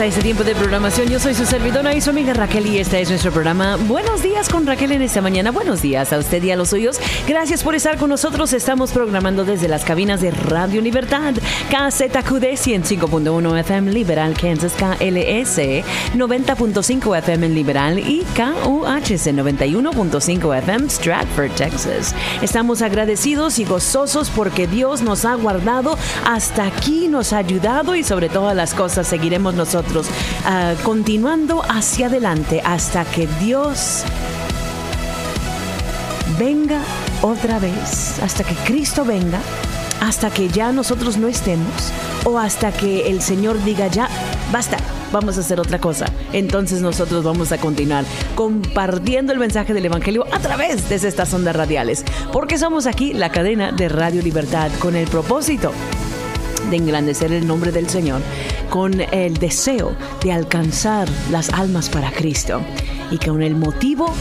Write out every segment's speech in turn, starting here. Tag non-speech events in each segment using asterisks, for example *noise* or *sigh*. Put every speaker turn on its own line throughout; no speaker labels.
A este tiempo de programación. Yo soy su servidora y su amiga Raquel y este es nuestro programa Buenos días con Raquel en esta mañana. Buenos días a usted y a los suyos. Gracias por estar con nosotros. Estamos programando desde las cabinas de Radio Libertad, KZQD 105.1 FM Liberal, Kansas KLS 90.5 FM en Liberal y KUHC 91.5 FM Stratford, Texas. Estamos agradecidos y gozosos porque Dios nos ha guardado hasta aquí, nos ha ayudado y sobre todas las cosas seguiremos nosotros Ah, continuando hacia adelante hasta que Dios venga otra vez, hasta que Cristo venga, hasta que ya nosotros no estemos o hasta que el Señor diga ya, basta, vamos a hacer otra cosa. Entonces nosotros vamos a continuar compartiendo el mensaje del Evangelio a través de estas ondas radiales, porque somos aquí la cadena de Radio Libertad con el propósito de engrandecer el nombre del Señor con el deseo de alcanzar las almas para Cristo y con el motivo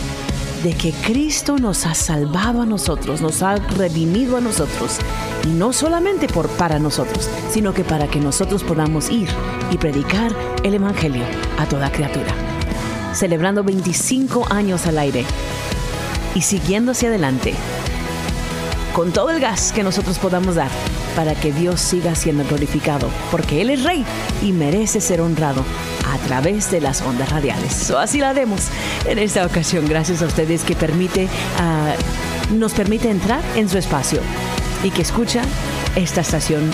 de que Cristo nos ha salvado a nosotros, nos ha redimido a nosotros, y no solamente por, para nosotros, sino que para que nosotros podamos ir y predicar el Evangelio a toda criatura. Celebrando 25 años al aire y siguiendo hacia adelante, con todo el gas que nosotros podamos dar para que Dios siga siendo glorificado, porque Él es Rey y merece ser honrado a través de las ondas radiales. Así la haremos en esta ocasión, gracias a ustedes que permite, ah, nos permite entrar en su espacio y que escucha esta estación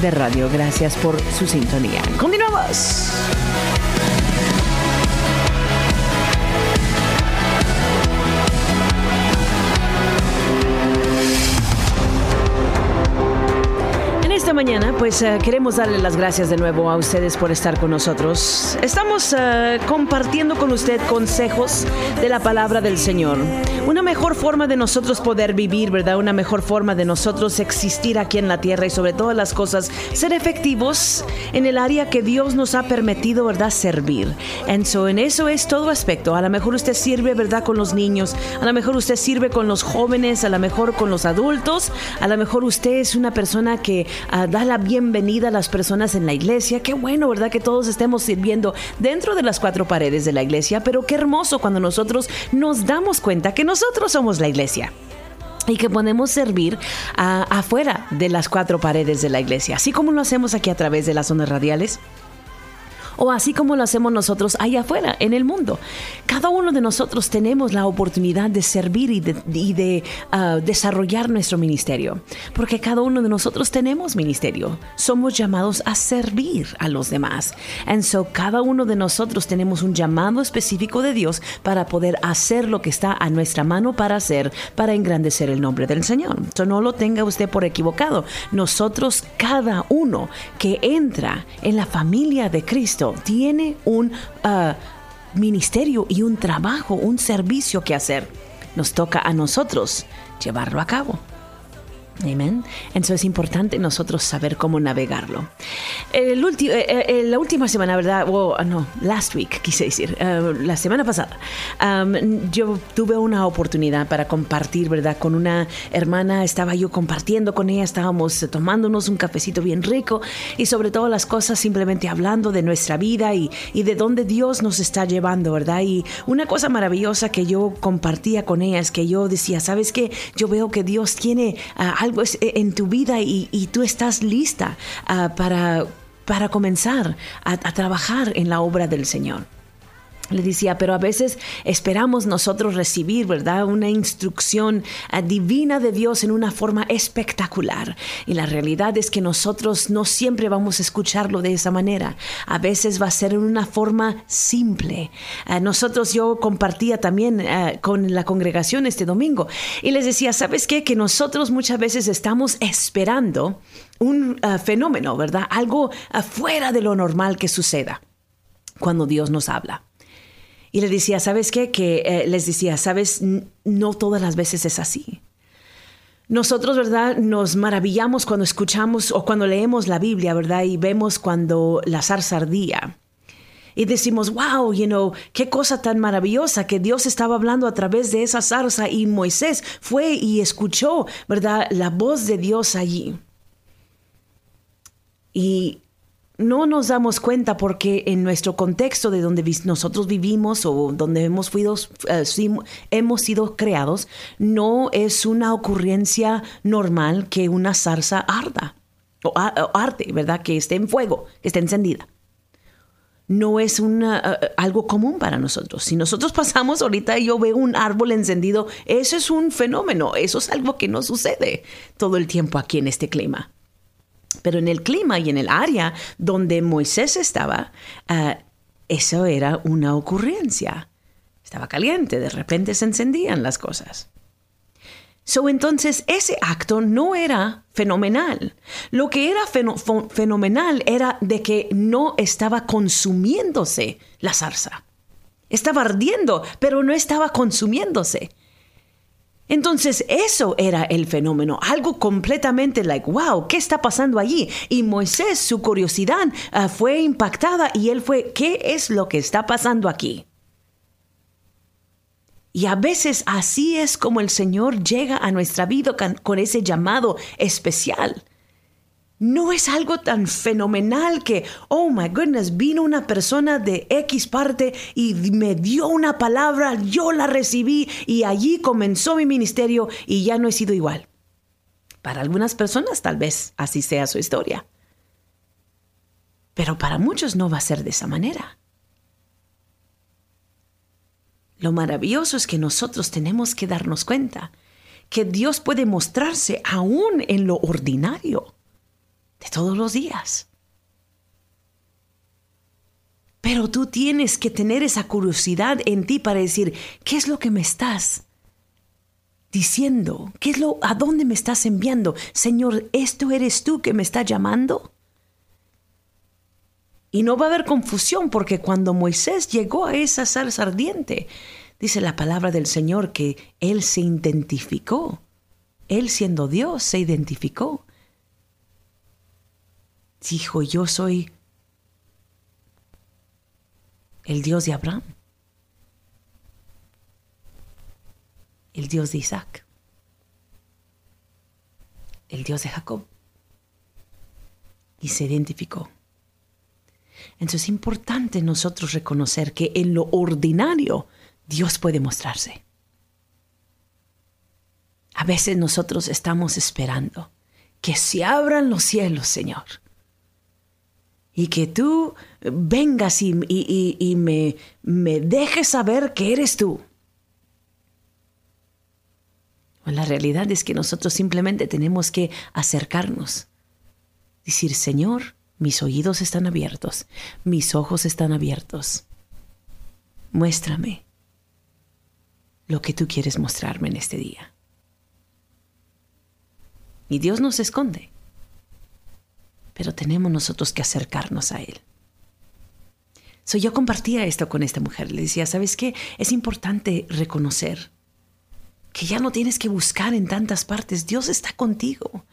de radio. Gracias por su sintonía. Continuamos. Mañana, pues eh, queremos darle las gracias de nuevo a ustedes por estar con nosotros. Estamos eh, compartiendo con usted consejos de la palabra del Señor. Una mejor forma de nosotros poder vivir, ¿verdad? Una mejor forma de nosotros existir aquí en la tierra y sobre todas las cosas, ser efectivos en el área que Dios nos ha permitido, ¿verdad? Servir. En en eso es todo aspecto. A lo mejor usted sirve, ¿verdad? Con los niños. A lo mejor usted sirve con los jóvenes. A lo mejor con los adultos. A lo mejor usted es una persona que da la bienvenida a las personas en la iglesia. Qué bueno, ¿verdad? Que todos estemos sirviendo dentro de las cuatro paredes de la iglesia, pero qué hermoso cuando nosotros nos damos cuenta que nosotros somos la iglesia y que podemos servir afuera de las cuatro paredes de la iglesia, así como lo hacemos aquí a través de las zonas radiales o así como lo hacemos nosotros allá afuera, en el mundo. Cada uno de nosotros tenemos la oportunidad de servir y de, ah, desarrollar nuestro ministerio, porque cada uno de nosotros tenemos ministerio. Somos llamados a servir a los demás. And so cada uno de nosotros tenemos un llamado específico de Dios para poder hacer lo que está a nuestra mano para hacer, para engrandecer el nombre del Señor. So no lo tenga usted por equivocado. Nosotros, cada uno que entra en la familia de Cristo, tiene un uh, ministerio y un trabajo, un servicio que hacer. Nos toca a nosotros llevarlo a cabo. Amén. Entonces es importante nosotros saber cómo navegarlo. El eh, eh, la última semana, ¿verdad? Ah, no, last week, quise decir, eh, la semana pasada, yo tuve una oportunidad para compartir, ¿verdad? Con una hermana, estaba yo compartiendo con ella, estábamos tomándonos un cafecito bien rico y sobre todo las cosas simplemente hablando de nuestra vida y, y de dónde Dios nos está llevando, ¿verdad? Y una cosa maravillosa que yo compartía con ella es que yo decía, ¿sabes qué? Yo veo que Dios tiene uh, algo eh, en tu vida y, tú estás lista ah, para, para comenzar a trabajar en la obra del Señor le decía, pero a veces esperamos nosotros recibir, ¿verdad? Una instrucción eh, divina de Dios en una forma espectacular. Y la realidad es que nosotros no siempre vamos a escucharlo de esa manera. A veces va a ser en una forma simple. Eh, nosotros, yo compartía también eh, con la congregación este domingo y les decía, ¿sabes qué? Que nosotros muchas veces estamos esperando un fenómeno, ¿verdad? Algo fuera de lo normal que suceda cuando Dios nos habla. Y le decía, ¿sabes qué? Que eh, les decía, ¿sabes? No todas las veces es así. Nosotros, ¿verdad? Nos maravillamos cuando escuchamos o cuando leemos la Biblia, ¿verdad? Y vemos cuando la zarza ardía. Y decimos, wow, you know, qué cosa tan maravillosa que Dios estaba hablando a través de esa zarza y Moisés fue y escuchó, ¿verdad? La voz de Dios allí. Y no nos damos cuenta porque en nuestro contexto de donde nosotros vivimos o donde hemos, eh, hemos sido creados, no es una ocurrencia normal que una zarza arda o, arte, ¿verdad? Que esté en fuego, que esté encendida. No es una, eh, algo común para nosotros. Si nosotros pasamos ahorita y yo veo un árbol encendido, eso es un fenómeno, eso es algo que no sucede todo el tiempo aquí en este clima. Pero en el clima y en el área donde Moisés estaba, ah, eso era una ocurrencia. Estaba caliente, de repente se encendían las cosas. So, entonces, ese acto no era fenomenal. Lo que era fenomenal era de que no estaba consumiéndose la zarza. Estaba ardiendo, pero no estaba consumiéndose. Entonces eso era el fenómeno, algo completamente like, wow, ¿qué está pasando allí? Y Moisés, su curiosidad ah, fue impactada y él fue, ¿qué es lo que está pasando aquí? Y a veces así es como el Señor llega a nuestra vida con ese llamado especial no es algo tan fenomenal que, oh my goodness, vino una persona de X parte y me dio una palabra, yo la recibí y allí comenzó mi ministerio y ya no he sido igual. Para algunas personas tal vez así sea su historia. Pero para muchos no va a ser de esa manera. Lo maravilloso es que nosotros tenemos que darnos cuenta que Dios puede mostrarse aún en lo ordinario de todos los días. Pero tú tienes que tener esa curiosidad en ti para decir, ¿qué es lo que me estás diciendo? ¿Qué es lo a dónde me estás enviando? Señor, ¿esto eres tú que me estás llamando? Y no va a haber confusión porque cuando Moisés llegó a esa salsa ardiente, dice la palabra del Señor que él se identificó. Él siendo Dios se identificó dijo, yo soy el Dios de Abraham, el Dios de Isaac, el Dios de Jacob. Y se identificó. Entonces es importante nosotros reconocer que en lo ordinario Dios puede mostrarse. A veces nosotros estamos esperando que se abran los cielos, Señor y que tú vengas y, me dejes saber que eres tú. La realidad es que nosotros simplemente tenemos que acercarnos, decir, Señor, mis oídos están abiertos, mis ojos están abiertos. Muéstrame lo que tú quieres mostrarme en este día. Y Dios nos esconde, pero tenemos nosotros que acercarnos a Él. So, yo compartía esto con esta mujer, le decía, ¿sabes qué? Es importante reconocer que ya no tienes que buscar en tantas partes, Dios está contigo.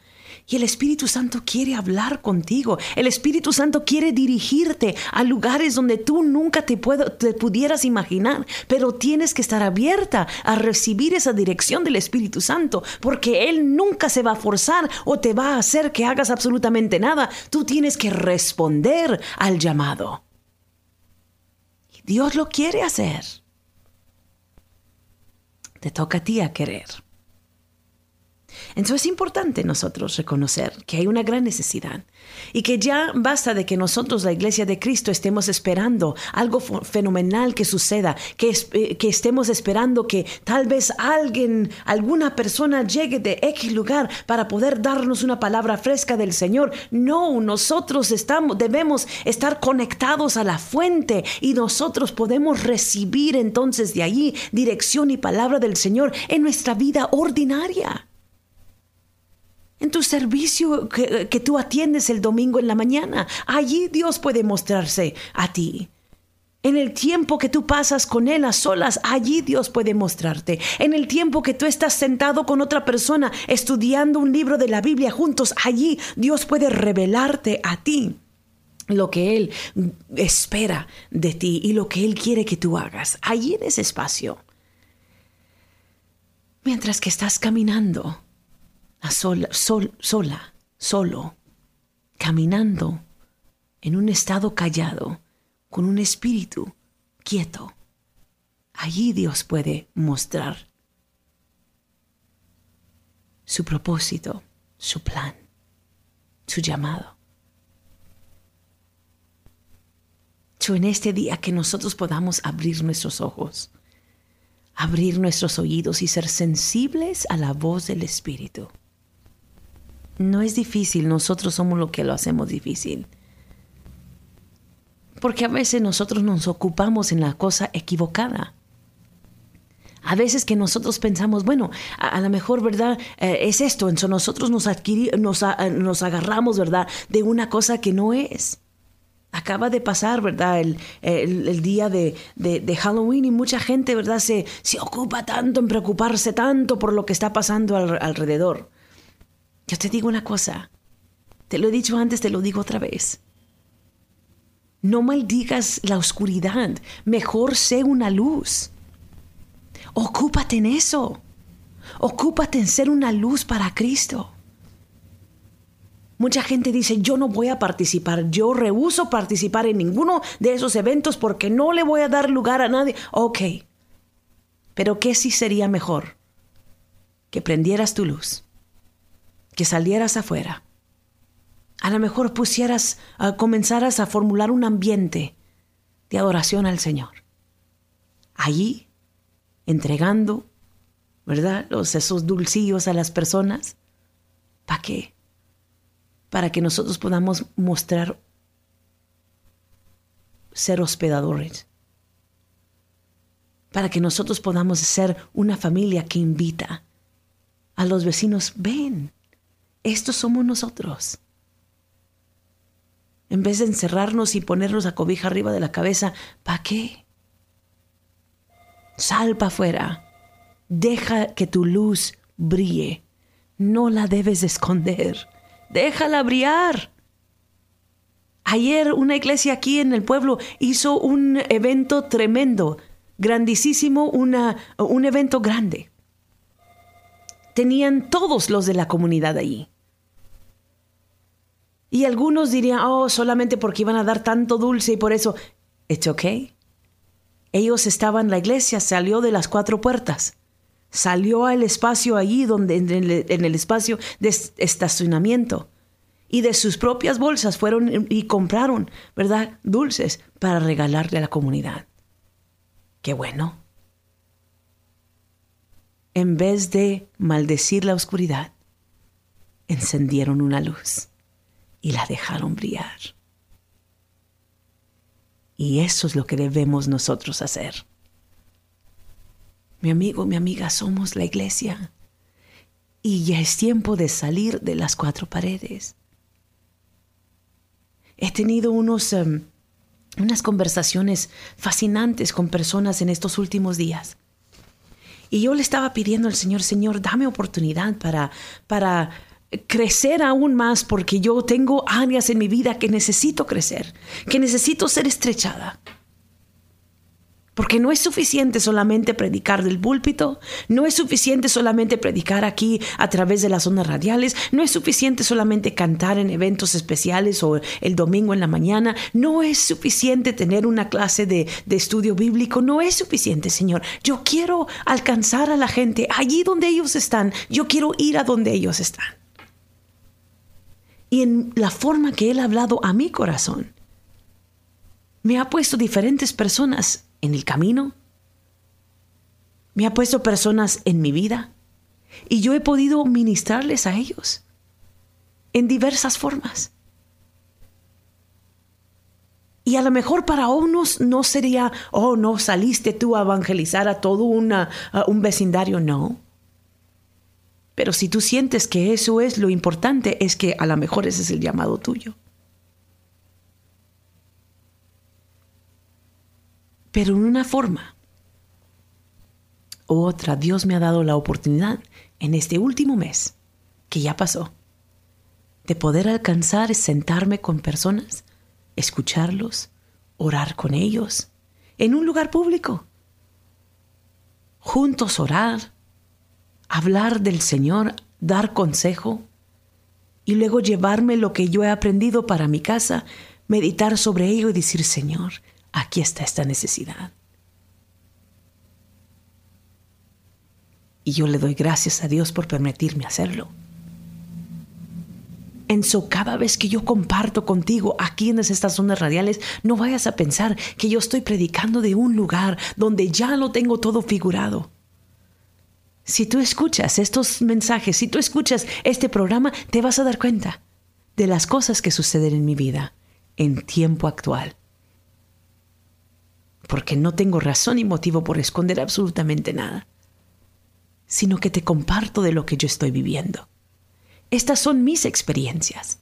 Y el Espíritu Santo quiere hablar contigo. El Espíritu Santo quiere dirigirte a lugares donde tú nunca te, te, pudieras imaginar. Pero tienes que estar abierta a recibir esa dirección del Espíritu Santo. Porque Él nunca se va a forzar o te va a hacer que hagas absolutamente nada. Tú tienes que responder al llamado. Dios lo quiere hacer. Te toca a ti a querer. Entonces es importante nosotros reconocer que hay una gran necesidad y que ya basta de que nosotros, la Iglesia de Cristo, estemos esperando algo fenomenal que suceda, que, eh, que estemos esperando que tal vez alguien, alguna persona llegue de X lugar para poder darnos una palabra fresca del Señor. No, nosotros estamos, debemos estar conectados a la fuente y nosotros podemos recibir entonces de allí dirección y palabra del Señor en nuestra vida ordinaria en tu servicio que, tú atiendes el domingo en la mañana. Allí Dios puede mostrarse a ti. En el tiempo que tú pasas con Él a solas, allí Dios puede mostrarte. En el tiempo que tú estás sentado con otra persona estudiando un libro de la Biblia juntos, allí Dios puede revelarte a ti lo que Él espera de ti y lo que Él quiere que tú hagas. Allí en ese espacio. Mientras que estás caminando sola, sola, solo, caminando en un estado callado, con un espíritu quieto. Allí Dios puede mostrar su propósito, su plan, su llamado. en este día que nosotros podamos abrir nuestros ojos, abrir nuestros oídos y ser sensibles a la voz del Espíritu. No es difícil, nosotros somos lo que lo hacemos difícil. Porque a veces nosotros nos ocupamos en la cosa equivocada. A veces que nosotros pensamos, bueno, a, lo mejor, ¿verdad? Eh, es esto, entonces nosotros nos, nos, nos, agarramos, ¿verdad? De una cosa que no es. Acaba de pasar, ¿verdad? El, día de, de, Halloween y mucha gente, ¿verdad? Se, se ocupa tanto en preocuparse tanto por lo que está pasando alrededor. Yo te digo una cosa, te lo he dicho antes, te lo digo otra vez. No maldigas la oscuridad, mejor sé una luz. Ocúpate en eso. Ocúpate en ser una luz para Cristo. Mucha gente dice, yo no voy a participar, yo rehuso participar en ninguno de esos eventos porque no le voy a dar lugar a nadie. Ok, pero ¿qué sí sería mejor? Que prendieras tu luz que salieras afuera. A lo mejor pusieras, uh, comenzaras a formular un ambiente de adoración al Señor. Allí, entregando, ¿verdad? Los, esos dulcillos a las personas. ¿Para qué? Para que nosotros podamos mostrar ser hospedadores. Para que nosotros podamos ser una familia que invita a los vecinos, ven, estos somos nosotros. En vez de encerrarnos y ponernos a cobija arriba de la cabeza, ¿para qué? Sal para afuera. Deja que tu luz brille. No la debes esconder. Déjala brillar. Ayer una iglesia aquí en el pueblo hizo un evento tremendo, grandísimo, un evento grande tenían todos los de la comunidad allí. Y algunos dirían, oh, solamente porque iban a dar tanto dulce y por eso, it's okay. Ellos estaban, la iglesia salió de las cuatro puertas, salió al espacio allí donde, en el, en el espacio de estacionamiento. y de sus propias bolsas fueron y compraron, ¿verdad? Dulces para regalarle a la comunidad. Qué bueno. En vez de maldecir la oscuridad, encendieron una luz y la dejaron brillar. Y eso es lo que debemos nosotros hacer. Mi amigo, mi amiga, somos la iglesia. Y ya es tiempo de salir de las cuatro paredes. He tenido unos, em, unas conversaciones fascinantes con personas en estos últimos días. Y yo le estaba pidiendo al Señor, Señor, dame oportunidad para, para crecer aún más porque yo tengo áreas en mi vida que necesito crecer, que necesito ser estrechada. Porque no es suficiente solamente predicar del púlpito, no es suficiente solamente predicar aquí a través de las ondas radiales, no es suficiente solamente cantar en eventos especiales o el domingo en la mañana, no es suficiente tener una clase de, de estudio bíblico, no es suficiente, Señor. Yo quiero alcanzar a la gente allí donde ellos están, yo quiero ir a donde ellos están. Y en la forma que Él ha hablado a mi corazón, me ha puesto diferentes personas en el camino. Me ha puesto personas en mi vida y yo he podido ministrarles a ellos en diversas formas. Y a lo mejor para unos no sería, oh, no saliste tú a evangelizar a todo un vecindario, no. Pero si tú sientes que eso es lo importante, es que a lo mejor ese es el llamado tuyo. Pero en una forma u otra, Dios me ha dado la oportunidad en este último mes, que ya pasó, de poder alcanzar sentarme con personas, escucharlos, orar con ellos, en un lugar público. Juntos orar, hablar del Señor, dar consejo y luego llevarme lo que yo he aprendido para mi casa, meditar sobre ello y decir, Señor, aquí está esta necesidad. Y yo le doy gracias a Dios por permitirme hacerlo. En so, cada vez que yo comparto contigo aquí en estas zonas radiales, no vayas a pensar que yo estoy predicando de un lugar donde ya lo tengo todo figurado. Si tú escuchas estos mensajes, si tú escuchas este programa, te vas a dar cuenta de las cosas que suceden en mi vida en tiempo actual porque no tengo razón y motivo por esconder absolutamente nada, sino que te comparto de lo que yo estoy viviendo. Estas son mis experiencias.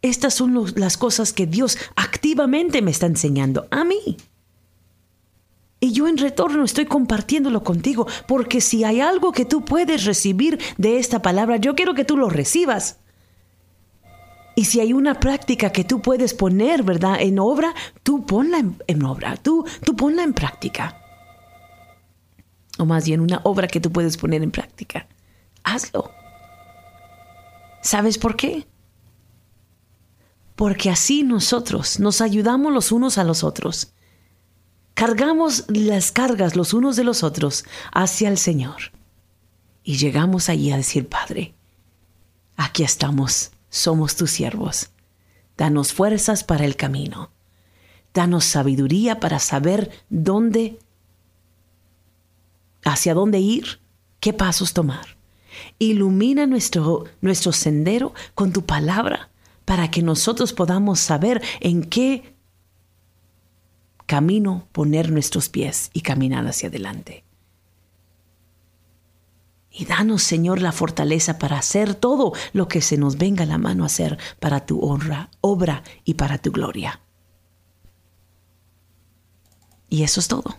Estas son las cosas que Dios activamente me está enseñando a mí. Y yo en retorno estoy compartiéndolo contigo, porque si hay algo que tú puedes recibir de esta palabra, yo quiero que tú lo recibas. Y si hay una práctica que tú puedes poner, ¿verdad?, en obra, tú ponla en, obra, tú, tú ponla en práctica. O más bien una obra que tú puedes poner en práctica. Hazlo. ¿Sabes por qué? Porque así nosotros nos ayudamos los unos a los otros. Cargamos las cargas los unos de los otros hacia el Señor. Y llegamos allí a decir, Padre, aquí estamos somos tus siervos. Danos fuerzas para el camino. Danos sabiduría para saber dónde, hacia dónde ir, qué pasos tomar. Ilumina nuestro, nuestro sendero con tu palabra para que nosotros podamos saber en qué camino poner nuestros pies y caminar hacia adelante. Y danos, Señor, la fortaleza para hacer todo lo que se nos venga la mano a hacer para tu honra, obra y para tu gloria. Y eso es todo.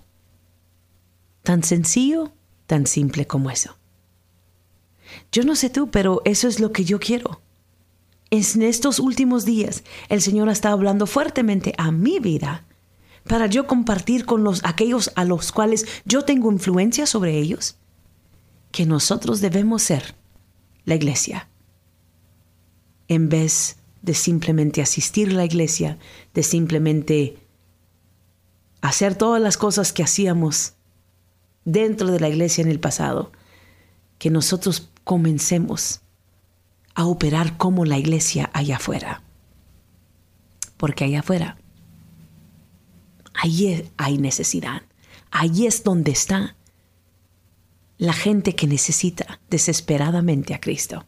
Tan sencillo, tan simple como eso. Yo no sé tú, pero eso es lo que yo quiero. En estos últimos días, el Señor ha estado hablando fuertemente a mi vida para yo compartir con los, aquellos a los cuales yo tengo influencia sobre ellos que nosotros debemos ser la iglesia, en vez de simplemente asistir a la iglesia, de simplemente hacer todas las cosas que hacíamos dentro de la iglesia en el pasado, que nosotros comencemos a operar como la iglesia allá afuera. Porque allá afuera, ahí hay necesidad. Ahí es donde está la gente que necesita desesperadamente a Cristo.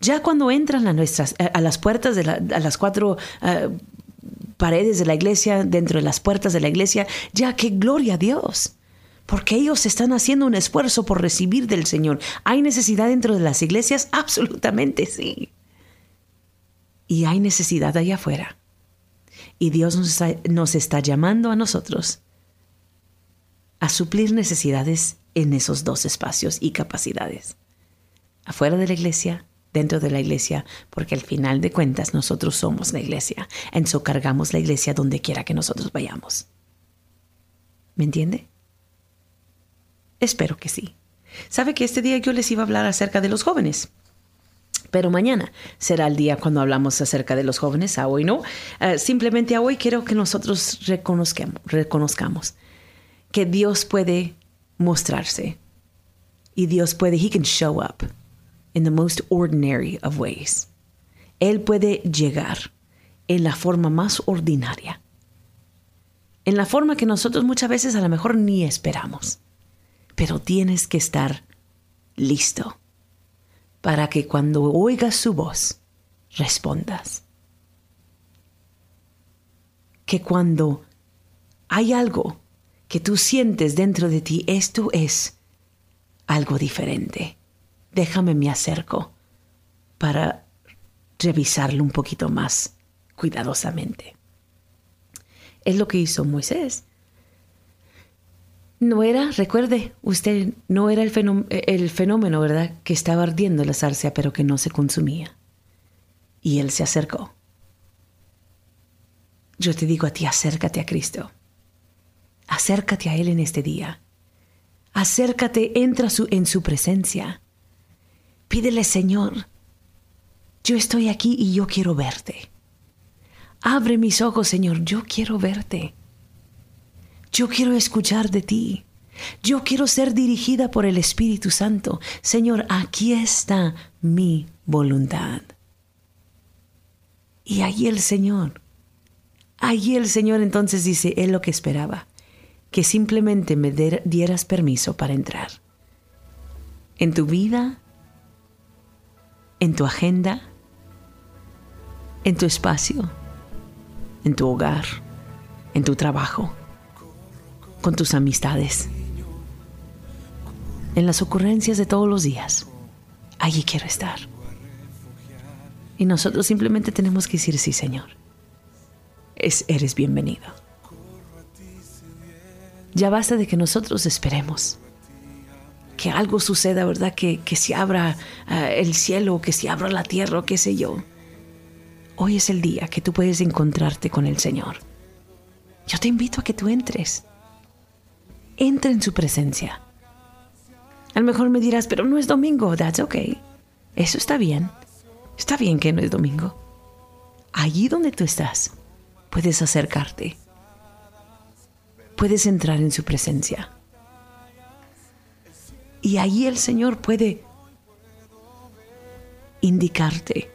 Ya cuando entran a, nuestras, a las puertas de a las cuatro eh, paredes de la iglesia, dentro de las puertas de la iglesia, ya que gloria a Dios. Porque ellos están haciendo un esfuerzo por recibir del Señor. ¿Hay necesidad dentro de las iglesias? *laughs* Absolutamente sí. Y hay necesidad allá afuera. Y Dios nos nos está llamando a nosotros a suplir necesidades en esos dos espacios y capacidades. Afuera de la iglesia, dentro de la iglesia, porque al final de cuentas nosotros somos la iglesia. En eso cargamos la iglesia donde quiera que nosotros vayamos. ¿Me entiende? Espero que sí. Sabe que este día yo les iba a hablar acerca de los jóvenes. Pero mañana será el día cuando hablamos acerca de los jóvenes, a hoy no. Eh, simplemente a hoy quiero que nosotros reconozcamos, reconozcamos que Dios puede mostrarse. Y Dios puede, He can show up in the most ordinary of ways. Él puede llegar en la forma más ordinaria, en la forma que nosotros muchas veces a lo mejor ni esperamos. Pero tienes que estar listo para que cuando oigas su voz, respondas. Que cuando hay algo que tú sientes dentro de ti, esto es algo diferente. Déjame me acerco para revisarlo un poquito más cuidadosamente. Es lo que hizo Moisés. No era, recuerde, usted no era el fenómeno, el fenómeno, ¿verdad? Que estaba ardiendo la zarcia, pero que no se consumía. Y él se acercó. Yo te digo a ti, acércate a Cristo. Acércate a Él en este día. Acércate, entra en su presencia. Pídele, Señor, yo estoy aquí y yo quiero verte. Abre mis ojos, Señor, yo quiero verte. Yo quiero escuchar de ti. Yo quiero ser dirigida por el Espíritu Santo. Señor, aquí está mi voluntad. Y allí el Señor, allí el Señor entonces dice, Él lo que esperaba que simplemente me dieras permiso para entrar. En tu vida, en tu agenda, en tu espacio, en tu hogar, en tu trabajo, con tus amistades, en las ocurrencias de todos los días. Allí quiero estar. Y nosotros simplemente tenemos que decir sí, Señor. Es, eres bienvenido. Ya basta de que nosotros esperemos que algo suceda, ¿verdad? Que, que se abra ah, el cielo, que se abra la tierra, o qué sé yo. Hoy es el día que tú puedes encontrarte con el Señor. Yo te invito a que tú entres. Entra en su presencia. A lo mejor me dirás, pero no es domingo. That's okay. Eso está bien. Está bien que no es domingo. Allí donde tú estás, puedes acercarte puedes entrar en su presencia. Y ahí el Señor puede indicarte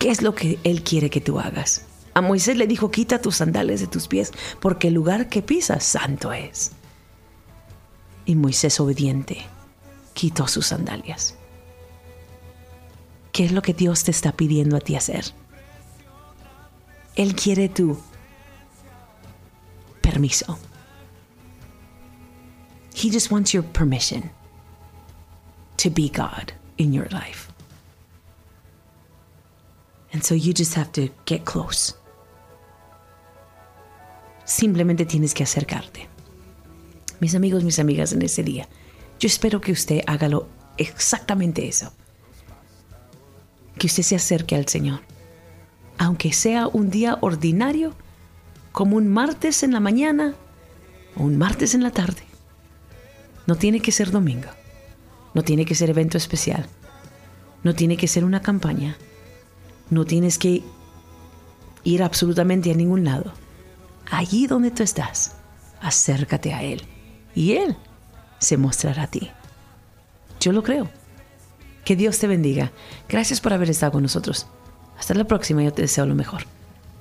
qué es lo que Él quiere que tú hagas. A Moisés le dijo, quita tus sandales de tus pies, porque el lugar que pisas santo es. Y Moisés obediente quitó sus sandalias. ¿Qué es lo que Dios te está pidiendo a ti hacer? Él quiere tú permiso. He just wants your permission to be God in your life. And so you just have to get close. Simplemente tienes que acercarte. Mis amigos, mis amigas, en ese día, yo espero que usted haga exactamente eso. Que usted se acerque al Señor. Aunque sea un día ordinario, como un martes en la mañana o un martes en la tarde. No tiene que ser domingo. No tiene que ser evento especial. No tiene que ser una campaña. No tienes que ir absolutamente a ningún lado. Allí donde tú estás, acércate a Él y Él se mostrará a ti. Yo lo creo. Que Dios te bendiga. Gracias por haber estado con nosotros. Hasta la próxima, yo te deseo lo mejor.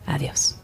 Adiós.